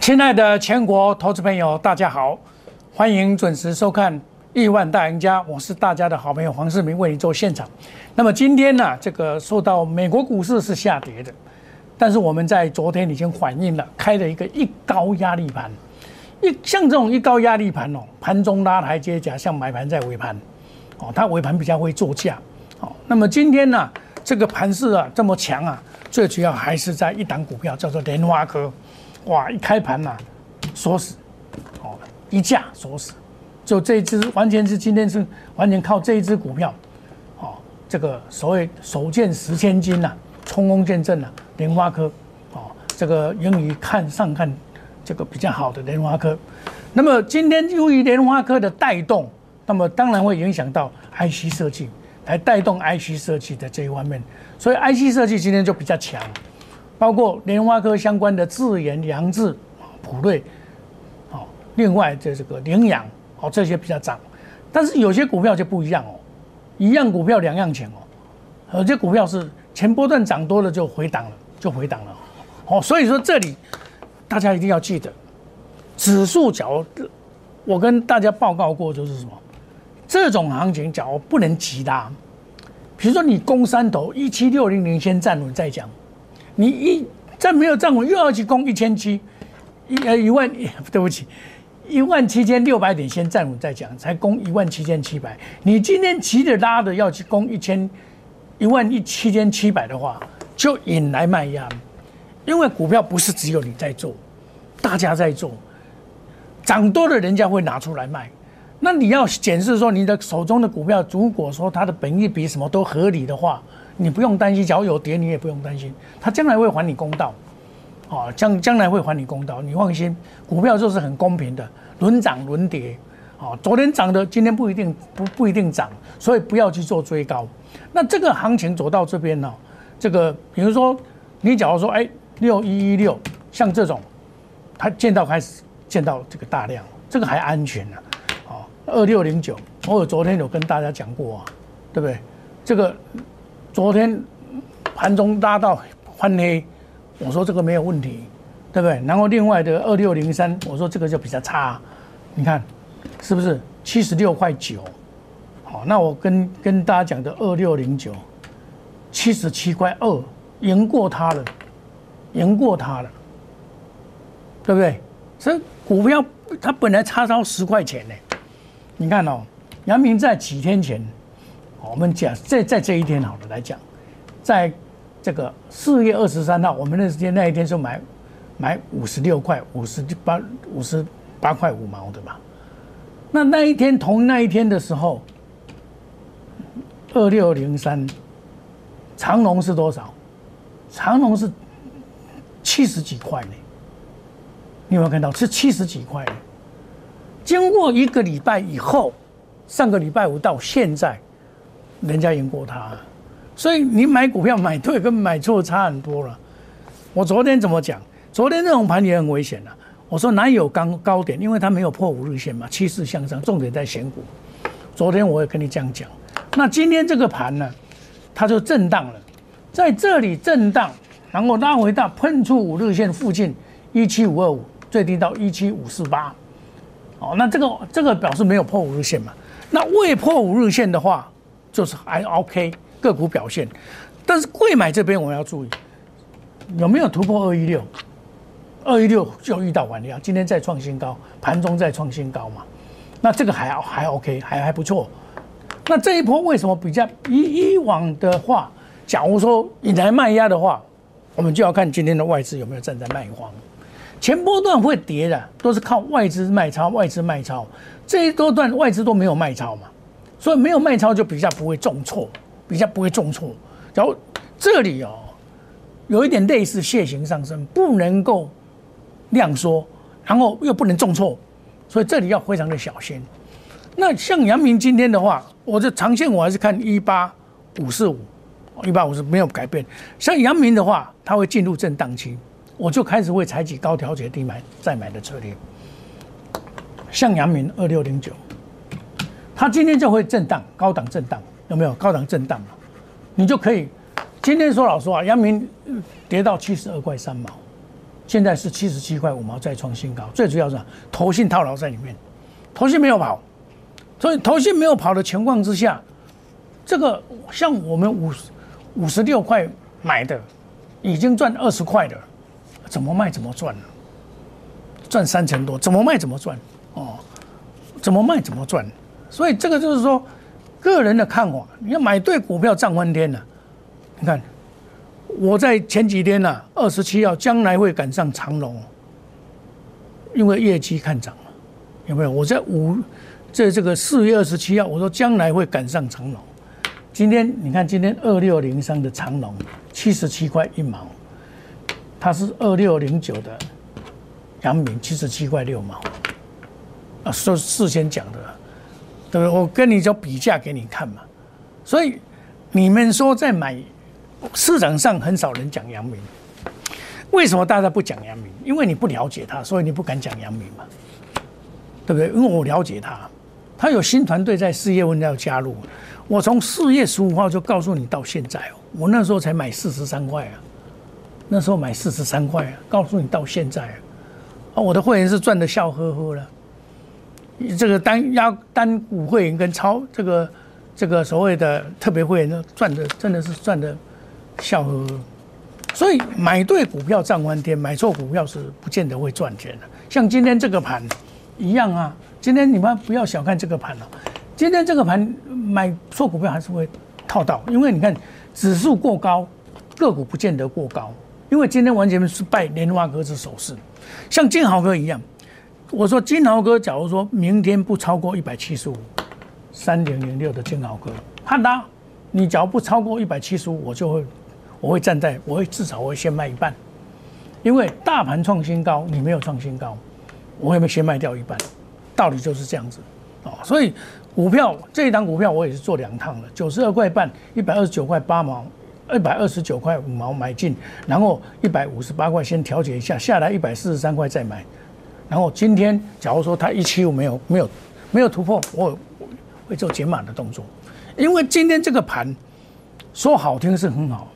亲爱的全国投资朋友，大家好，欢迎准时收看《亿万大赢家》，我是大家的好朋友黄世明，为你做现场。那么今天呢，这个受到美国股市是下跌的，但是我们在昨天已经反映了，开了一个一高压力盘，一像这种一高压力盘哦，盘中拉台阶假像买盘在尾盘，哦，它尾盘比较会做价，哦，那么今天呢，这个盘势啊这么强啊，最主要还是在一档股票叫做莲花科。哇！一开盘呐，锁死，哦，一架锁死，就这一只完全是今天是完全靠这一只股票，哦，这个所谓首见十千金呐，冲锋见证呐，莲花科，哦，这个英语看上看这个比较好的莲花科，那么今天由于莲花科的带动，那么当然会影响到 IC 设计，来带动 IC 设计的这一方面，所以 IC 设计今天就比较强。包括莲花科相关的智研、良智、普瑞，好，另外这这个羚羊，哦，这些比较涨，但是有些股票就不一样哦，一样股票两样钱哦，有些股票是前波段涨多了就回档了，就回档了，哦，所以说这里大家一定要记得，指数角，我跟大家报告过就是什么，这种行情角不能急拉，比如说你攻三头一七六零零先站稳再讲。你一再没有站稳，又要去攻一千七，一呃一万，对不起，一万七千六百点先站稳再讲，才攻一万七千七百。你今天急着拉的要去攻一千一万一七千七百的话，就引来卖压，因为股票不是只有你在做，大家在做，涨多了人家会拿出来卖，那你要检视说你的手中的股票，如果说它的本益比什么都合理的话。你不用担心，只要有跌，你也不用担心，它将来会还你公道，哦，将将来会还你公道，你放心，股票就是很公平的，轮涨轮跌，哦，昨天涨的，今天不一定不不一定涨，所以不要去做追高。那这个行情走到这边呢，这个比如说你假如说，哎，六一一六，像这种，它见到开始见到这个大量，这个还安全呢，哦，二六零九，我有昨天有跟大家讲过啊，对不对？这个。昨天盘中拉到翻黑，我说这个没有问题，对不对？然后另外的二六零三，我说这个就比较差，你看是不是七十六块九？好，那我跟跟大家讲的二六零九，七十七块二，赢过它了，赢过它了，对不对？所以股票它本来差到十块钱呢，你看哦，阳明在几天前。我们讲在在这一天好了来讲，在这个四月二十三号，我们那时间那一天是买买五十六块五十八五十八块五毛的吧？那那一天同那一天的时候，二六零三长龙是多少？长龙是七十几块呢？你有没有看到是七十几块？经过一个礼拜以后，上个礼拜五到现在。人家赢过他，所以你买股票买对跟买错差很多了。我昨天怎么讲？昨天那种盘也很危险的。我说哪有刚高点？因为它没有破五日线嘛，趋势向上，重点在选股。昨天我也跟你这样讲。那今天这个盘呢，它就震荡了，在这里震荡，然后拉回到碰触五日线附近一七五二五，最低到一七五四八。哦，那这个这个表示没有破五日线嘛？那未破五日线的话。就是还 OK 个股表现，但是贵买这边我要注意有没有突破二一六，二一六就遇到完了，今天再创新高，盘中再创新高嘛，那这个还还 OK 还还不错。那这一波为什么比较以以往的话，假如说引来卖压的话，我们就要看今天的外资有没有站在卖方。前波段会跌的都是靠外资卖超，外资卖超，这一波段外资都没有卖超嘛。所以没有卖超就比较不会重挫，比较不会重挫。然后这里哦，有一点类似楔形上升，不能够量缩，然后又不能重挫，所以这里要非常的小心。那像阳明今天的话，我的长线我还是看一八五四五，一八五四没有改变。像阳明的话，它会进入震荡期，我就开始会采取高调节低买再买的策略。像阳明二六零九。它今天就会震荡，高档震荡有没有？高档震荡嘛，你就可以。今天说老实话，阳明跌到七十二块三毛，现在是七十七块五毛再创新高，最主要是投信套牢在里面，投信没有跑，所以投信没有跑的情况之下，这个像我们五五十六块买的，已经赚二十块的，怎么卖怎么赚？赚三成多，怎么卖怎么赚哦，怎么卖怎么赚，所以这个就是说个人的看法，你要买对股票涨翻天了，你看。我在前几天呢，二十七号将来会赶上长隆，因为业绩看涨了，有没有？我在五，在这个四月二十七号，我说将来会赶上长隆。今天你看，今天二六零三的长隆七十七块一毛，它是二六零九的阳明七十七块六毛，啊，说事先讲的，对不对？我跟你就比价给你看嘛。所以你们说在买。市场上很少人讲阳明，为什么大家不讲阳明？因为你不了解他，所以你不敢讲阳明嘛，对不对？因为我了解他，他有新团队在四月份要加入，我从四月十五号就告诉你到现在哦，我那时候才买四十三块啊，那时候买四十三块啊，告诉你到现在啊，我的会员是赚的笑呵呵了，这个单压单股会员跟超这个这个所谓的特别会员呢赚的真的是赚的。笑呵呵，所以买对股票涨翻天，买错股票是不见得会赚钱的。像今天这个盘一样啊，今天你们不要小看这个盘了。今天这个盘买错股票还是会套到，因为你看指数过高，个股不见得过高。因为今天完全是拜莲花哥之手势，像金豪哥一样，我说金豪哥，假如说明天不超过一百七十五，三点零六的金豪哥，他拉，你只要不超过一百七十五，我就会。我会站在，我会至少我会先卖一半，因为大盘创新高，你没有创新高，我会先卖掉一半，道理就是这样子，哦，所以股票这一档股票我也是做两趟了，九十二块半，一百二十九块八毛，一百二十九块五毛买进，然后一百五十八块先调节一下，下来一百四十三块再买，然后今天假如说它一七五没有没有没有突破，我会做减码的动作，因为今天这个盘说好听是很好。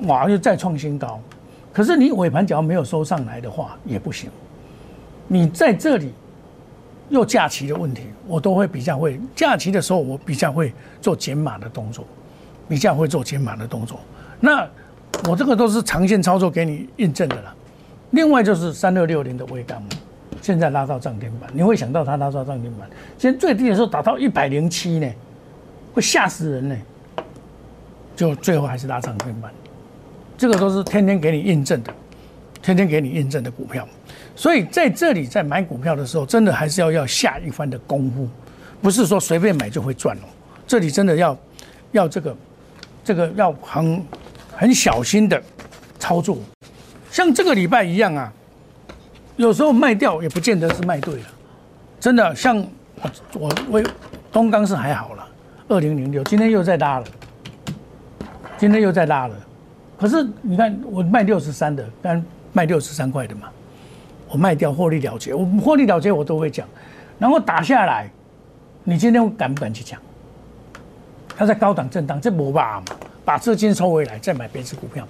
哇，又再创新高，可是你尾盘只要没有收上来的话也不行。你在这里又假期的问题，我都会比较会假期的时候，我比较会做减码的动作，比较会做减码的动作。那我这个都是长线操作给你印证的了。另外就是三二六零的微钢，现在拉到涨停板，你会想到它拉到涨停板，现在最低的时候达到一百零七呢，会吓死人呢。就最后还是拉涨停板。这个都是天天给你印证的，天天给你印证的股票，所以在这里在买股票的时候，真的还是要要下一番的功夫，不是说随便买就会赚哦。这里真的要要这个这个要很很小心的操作，像这个礼拜一样啊，有时候卖掉也不见得是卖对了，真的像我我为东钢是还好了，二零零六今天又在拉了，今天又在拉了。可是你看，我卖六十三的，但卖六十三块的嘛，我卖掉获利了结。我获利了结我都会讲，然后打下来，你今天敢不敢去讲？它在高档震荡，这不吧嘛，把资金收回来，再买别只股票。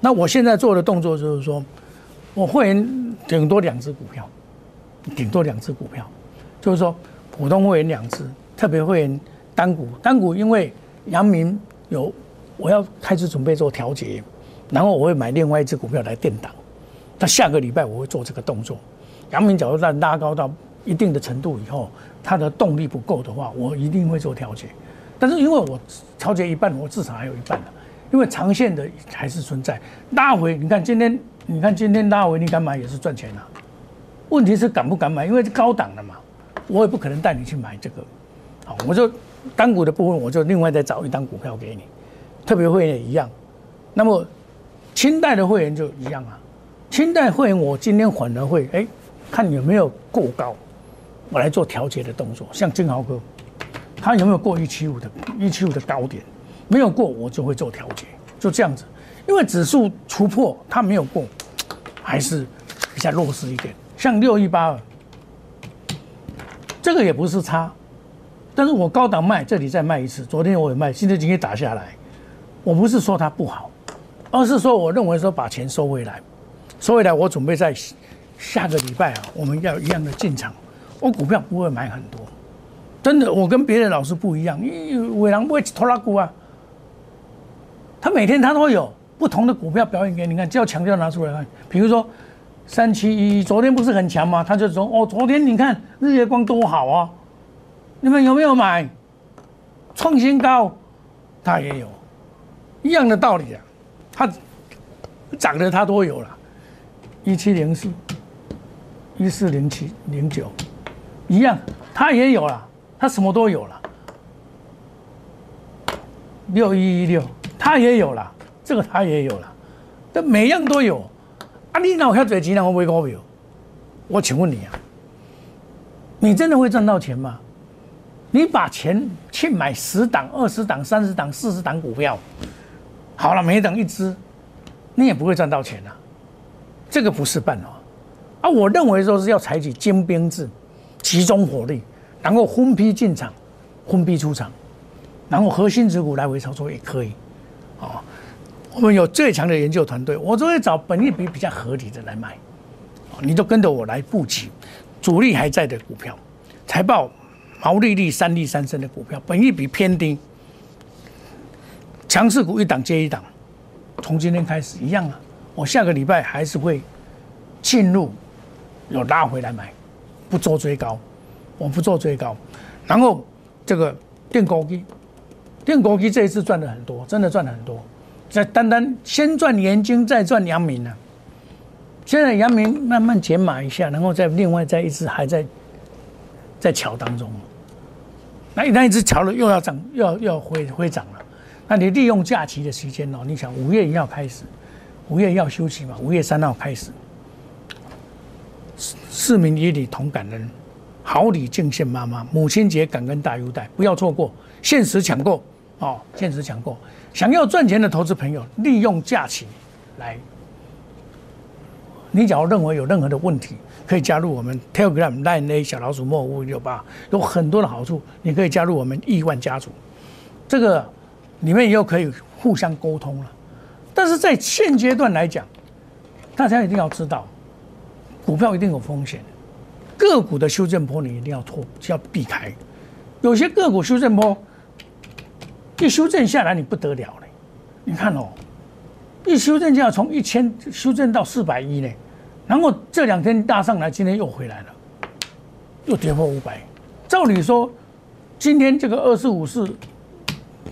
那我现在做的动作就是说，我会员顶多两只股票，顶多两只股票，就是说普通会员两只，特别会员单股，单股因为阳明有。我要开始准备做调节，然后我会买另外一只股票来垫档。那下个礼拜我会做这个动作。阳明角度在拉高到一定的程度以后，它的动力不够的话，我一定会做调节。但是因为我调节一半，我至少还有一半的，因为长线的还是存在。拉回，你看今天，你看今天拉回，你敢买也是赚钱啊。问题是敢不敢买？因为是高档的嘛，我也不可能带你去买这个。好，我就单股的部分，我就另外再找一单股票给你。特别会员也一样，那么清代的会员就一样啊。清代会员我今天反而会哎，看有没有过高，我来做调节的动作。像金豪哥，他有没有过一七五的一七五的高点？没有过，我就会做调节，就这样子。因为指数突破，它没有过，还是比较弱势一点。像六一八二，这个也不是差，但是我高档卖，这里再卖一次。昨天我也卖，现在今天打下来。我不是说它不好，而是说我认为说把钱收回来，收回来，我准备在下个礼拜啊，我们要一样的进场。我股票不会买很多，真的，我跟别的老师不一样。因为伟狼不会拖拉股啊，他每天他都有不同的股票表演给你看，只要强调拿出来看。比如说三七一，昨天不是很强吗？他就说哦，昨天你看日月光多好啊，你们有没有买？创新高，他也有，一样的道理啊，他涨的他都有了，一七零四，一四零七零九。一样，他也有了，他什么都有了。六一一六，他也有了，这个他也有了，这每样都有。啊，你哪有遐多钱能买股票？我请问你啊，你真的会赚到钱吗？你把钱去买十档、二十档、三十档、四十档股票，好了，每档一支，你也不会赚到钱啊。这个不是办法。啊，我认为说是要采取精兵制。集中火力，然后分批进场，分批出场，然后核心持股来回操作也可以。啊，我们有最强的研究团队，我都会找本利比比较合理的来买。你都跟着我来布局，主力还在的股票，财报毛利率三利三升的股票，本益比偏低，强势股一档接一档。从今天开始一样啊，我下个礼拜还是会进入有拉回来买。不做追高，我不做追高，然后这个电锅机，电锅机这一次赚了很多，真的赚了很多。在单单先赚元金，再赚阳明呢。现在阳明慢慢减码一下，然后再另外再一只还在在桥当中。那一旦一只桥了，又要涨，又要又要回回涨了。那你利用假期的时间哦，你想五月一号开始，五月要休息嘛，五月三号开始。市民与你同感恩，好礼敬献妈妈。母亲节感恩大优待，不要错过，限时抢购哦，现实讲过。想要赚钱的投资朋友，利用假期来。你假如认为有任何的问题，可以加入我们 Telegram Line A 小老鼠莫五六八，有很多的好处。你可以加入我们亿万家族，这个里面又可以互相沟通了。但是在现阶段来讲，大家一定要知道。股票一定有风险，个股的修正波你一定要脱，要避开。有些个股修正波一修正下来，你不得了了。你看哦，一修正就要从一千修正到四百一呢，然后这两天大上来，今天又回来了，又跌破五百。照理说，今天这个二十五是，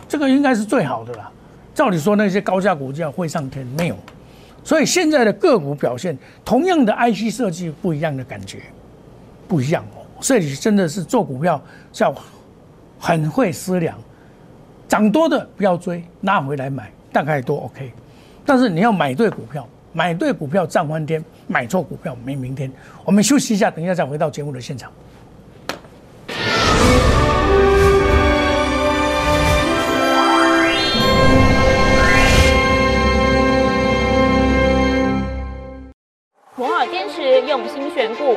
这个应该是最好的啦。照理说，那些高价股价会上天，没有。所以现在的个股表现，同样的 IC 设计不一样的感觉，不一样哦。这里真的是做股票要很会思量，涨多的不要追，拉回来买，大概都 OK。但是你要买对股票，买对股票涨翻天，买错股票没明天。我们休息一下，等一下再回到节目的现场。用心选股，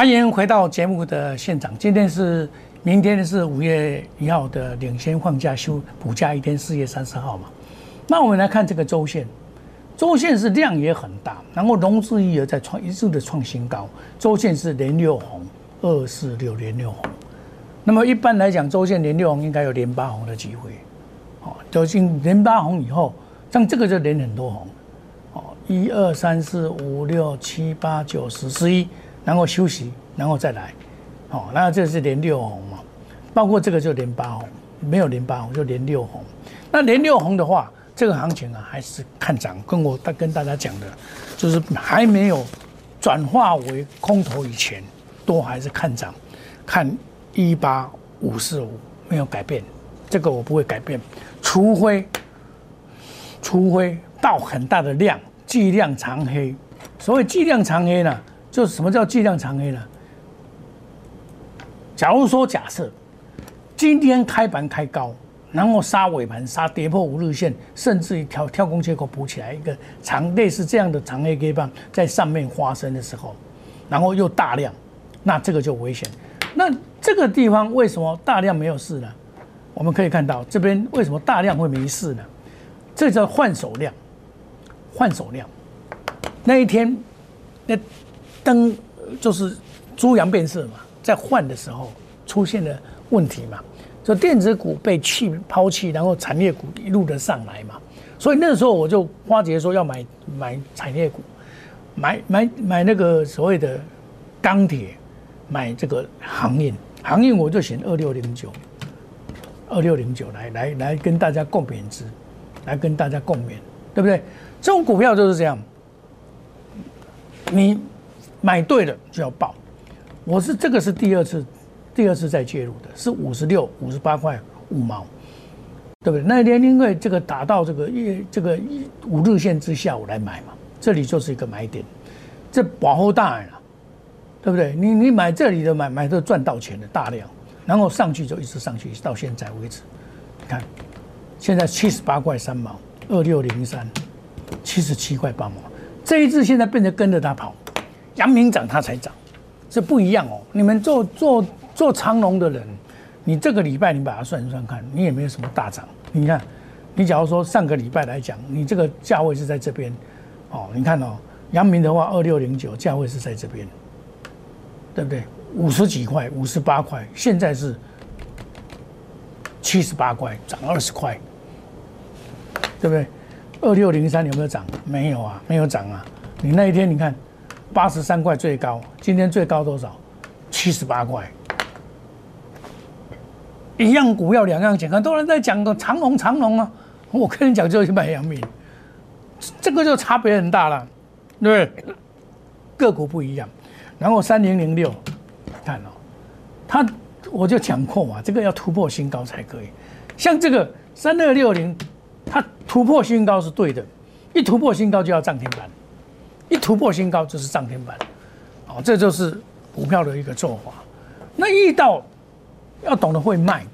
欢迎回到节目的现场。今天是明天是五月一号的领先放假休补假一天，四月三十号嘛。那我们来看这个周线，周线是量也很大，然后融资余额在创一直的创新高，周线是连六红，二四六连六红。那么一般来讲，周线连六红应该有连八红的机会。哦，走进连八红以后，像这个就连很多红。哦，一二三四五六七八九十十一，然后休息，然后再来，好，那这是连六红嘛，包括这个就连八红，没有连八红就连六红。那连六红的话，这个行情啊还是看涨，跟我跟大家讲的，就是还没有转化为空头以前，都还是看涨，看一八五四五没有改变，这个我不会改变，除非除非到很大的量。巨量长黑，所谓巨量长黑呢，就是什么叫巨量长黑呢？假如说假设今天开盘开高，然后杀尾盘杀跌破五日线，甚至于跳跳空缺口补起来一个长类似这样的长黑 K 棒在上面发生的时候，然后又大量，那这个就危险。那这个地方为什么大量没有事呢？我们可以看到这边为什么大量会没事呢？这叫换手量。换手量，那一天，那灯就是猪羊变色嘛，在换的时候出现了问题嘛，就电子股被弃抛弃，然后产业股一路的上来嘛，所以那时候我就花杰说要买买产业股，买买买那个所谓的钢铁，买这个航运，航运我就选二六零九，二六零九来来来跟大家共勉之，来跟大家共勉，对不对？这种股票就是这样，你买对了就要报。我是这个是第二次，第二次再介入的，是五十六、五十八块五毛，对不对？那天因为这个打到这个一这个五日线之下，我来买嘛，这里就是一个买点，这保护大了，对不对？你你买这里的买买都赚到钱的大量，然后上去就一直上去到现在为止，你看现在七十八块三毛，二六零三。七十七块八毛，这一只现在变成跟着它跑，阳明涨它才涨，这不一样哦。你们做做做长龙的人，你这个礼拜你把它算一算看，你也没有什么大涨。你看，你假如说上个礼拜来讲，你这个价位是在这边，哦，你看哦，阳明的话二六零九价位是在这边，对不对？五十几块，五十八块，现在是七十八块，涨二十块，对不对？二六零三有没有涨？没有啊，没有涨啊。你那一天你看，八十三块最高，今天最高多少？七十八块。一样股票两样钱，很多人在讲个长龙长龙啊，我跟你讲就是买阳明，这个就差别很大了，对不对？个股不一样。然后三零零六，看哦，它我就讲过嘛，这个要突破新高才可以。像这个三二六零。它突破新高是对的，一突破新高就要涨停板，一突破新高就是涨停板，哦，这就是股票的一个做法。那遇到要懂得会卖，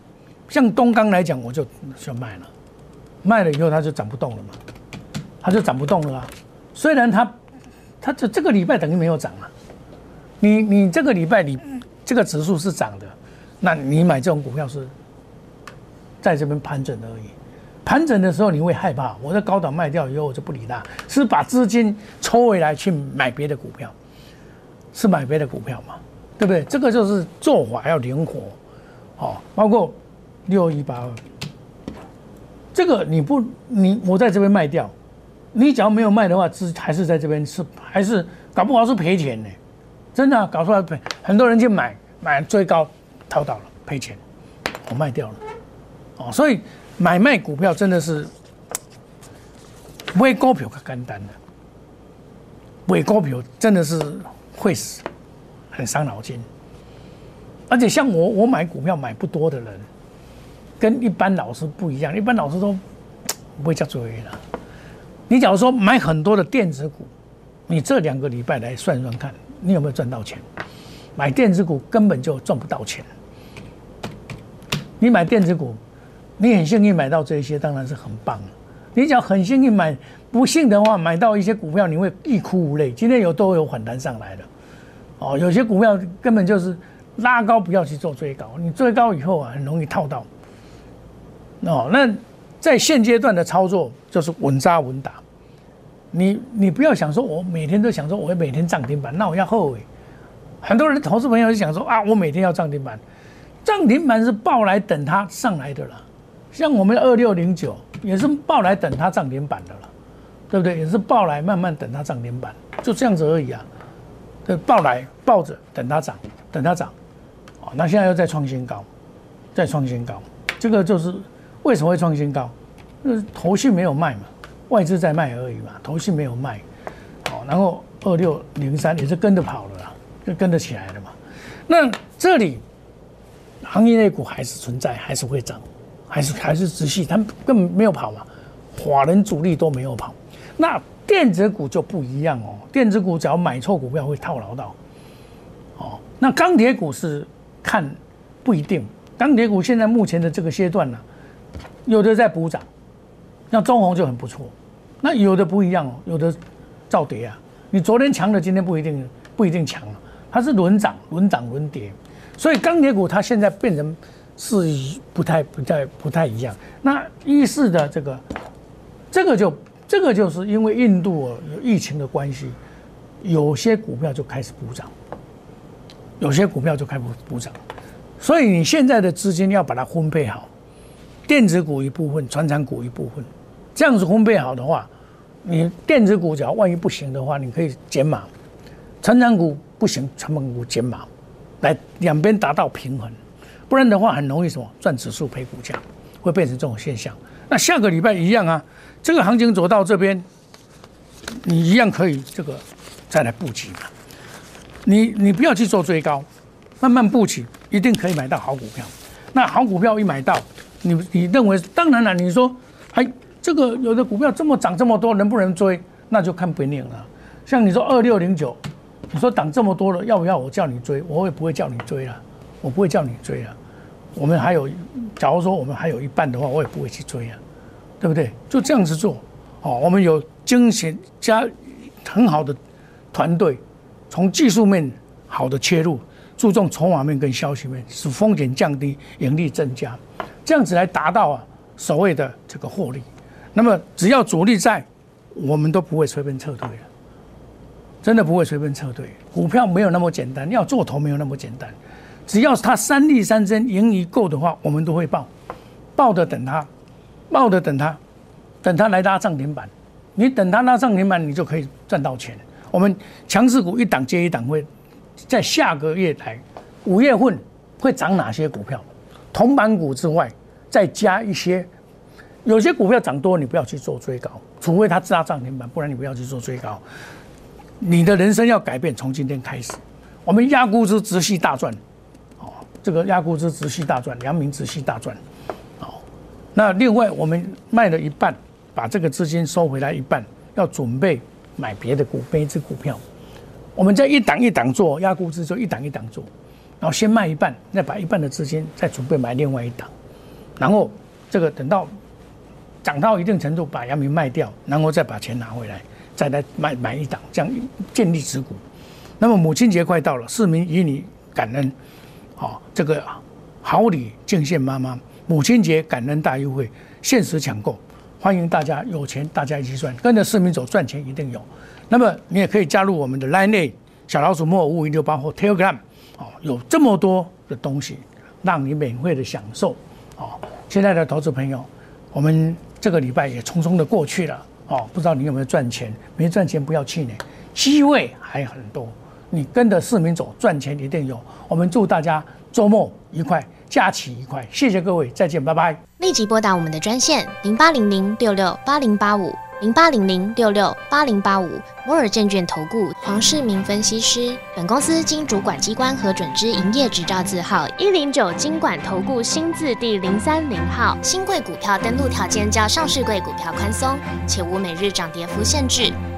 像东钢来讲，我就就卖了，卖了以后它就涨不动了嘛，它就涨不动了啊。虽然它它这这个礼拜等于没有涨啊，你你这个礼拜你这个指数是涨的，那你买这种股票是在这边盘整而已。盘整的时候你会害怕，我在高档卖掉以后我就不理它，是把资金抽回来去买别的股票，是买别的股票嘛？对不对？这个就是做法要灵活，哦，包括六一八二，这个你不你我在这边卖掉，你只要没有卖的话，资还是在这边是还是搞不好是赔钱呢，真的搞出来赔，很多人去买买最高套到了赔钱，我卖掉了，哦，所以。买卖股票真的是 买股票可简单的，买股票真的是会死，很伤脑筋。而且像我，我买股票买不多的人，跟一般老师不一样。一般老师都不会叫作业了。你假如说买很多的电子股，你这两个礼拜来算算看，你有没有赚到钱？买电子股根本就赚不到钱。你买电子股。你很幸运买到这些，当然是很棒你只要很幸运买，不幸的话买到一些股票，你会欲哭无泪。今天有都有反弹上来的，哦，有些股票根本就是拉高，不要去做追高。你追高以后啊，很容易套到。哦，那在现阶段的操作就是稳扎稳打。你你不要想说，我每天都想说，我会每天涨停板，那我要后悔。很多人投资朋友就想说啊，我每天要涨停板，涨停板是抱来等它上来的了。像我们二六零九也是报来等它涨停板的了，对不对？也是抱来慢慢等它涨停板，就这样子而已啊。对，抱来抱着等它涨，等它涨，哦，那现在又在创新高，再创新高，这个就是为什么会创新高？就是头绪没有卖嘛，外资在卖而已嘛，头绪没有卖，好，然后二六零三也是跟着跑了啦，就跟着起来了嘛。那这里行业内股还是存在，还是会涨，还是还是直系，它根本没有跑嘛，华人主力都没有跑，那。电子股就不一样哦，电子股只要买错股票会套牢到，哦，那钢铁股是看不一定，钢铁股现在目前的这个阶段呢，有的在补涨，像中红就很不错，那有的不一样哦，有的造跌啊，你昨天强的今天不一定不一定强了，它是轮涨轮涨轮跌，所以钢铁股它现在变成是不太不太不太一样，那一四的这个这个就。这个就是因为印度有疫情的关系，有些股票就开始补涨，有些股票就开始补涨，所以你现在的资金要把它分配好，电子股一部分，传产股一部分，这样子分配好的话，你电子股只要万一不行的话，你可以减码，成长股不行，成本股减码，来两边达到平衡，不然的话很容易什么赚指数赔股价，会变成这种现象。那下个礼拜一样啊。这个行情走到这边，你一样可以这个再来布局嘛。你你不要去做追高，慢慢布局，一定可以买到好股票。那好股票一买到，你你认为当然了，你说哎，这个有的股票这么涨这么多，能不能追？那就看本领了。像你说二六零九，你说涨这么多了，要不要我叫你追？我也不会叫你追了，我不会叫你追啊。我们还有，假如说我们还有一半的话，我也不会去追啊。对不对？就这样子做，哦，我们有精选加很好的团队，从技术面好的切入，注重筹码面跟消息面，使风险降低，盈利增加，这样子来达到啊所谓的这个获利。那么只要主力在，我们都不会随便撤退了，真的不会随便撤退。股票没有那么简单，要做头没有那么简单，只要它三利三增，盈余够的话，我们都会报，报的等它。冒的等它，等它来拉涨停板，你等它拉涨停板，你就可以赚到钱。我们强势股一档接一档，会在下个月来五月份会涨哪些股票？铜板股之外，再加一些，有些股票涨多，你不要去做追高，除非它拉涨停板，不然你不要去做追高。你的人生要改变，从今天开始，我们压估值直系大赚，这个压估值直系大赚，良民直系大赚。那另外，我们卖了一半，把这个资金收回来一半，要准备买别的股、别只股票。我们在一档一档做压估值，就一档一档做，然后先卖一半，再把一半的资金再准备买另外一档，然后这个等到涨到一定程度，把阳明卖掉，然后再把钱拿回来，再来买买一档，这样建立持股。那么母亲节快到了，市民以你感恩，好，这个好礼敬献妈妈。母亲节感恩大优惠，限时抢购，欢迎大家有钱大家一起赚，跟着市民走赚钱一定有。那么你也可以加入我们的 Line 小老鼠莫五五一六八或 Telegram，哦，有这么多的东西让你免费的享受。哦，现在的投资朋友，我们这个礼拜也匆匆的过去了。哦，不知道你有没有赚钱？没赚钱不要气馁，机会还很多。你跟着市民走，赚钱一定有。我们祝大家周末愉快。假期愉快，谢谢各位，再见，拜拜。立即拨打我们的专线零八零零六六八零八五零八零零六六八零八五摩尔证券投顾黄世明分析师。本公司经主管机关核准之营业执照字号一零九金管投顾新字第零三零号。新贵股票登录条件较上市贵股票宽松，且无每日涨跌幅限制。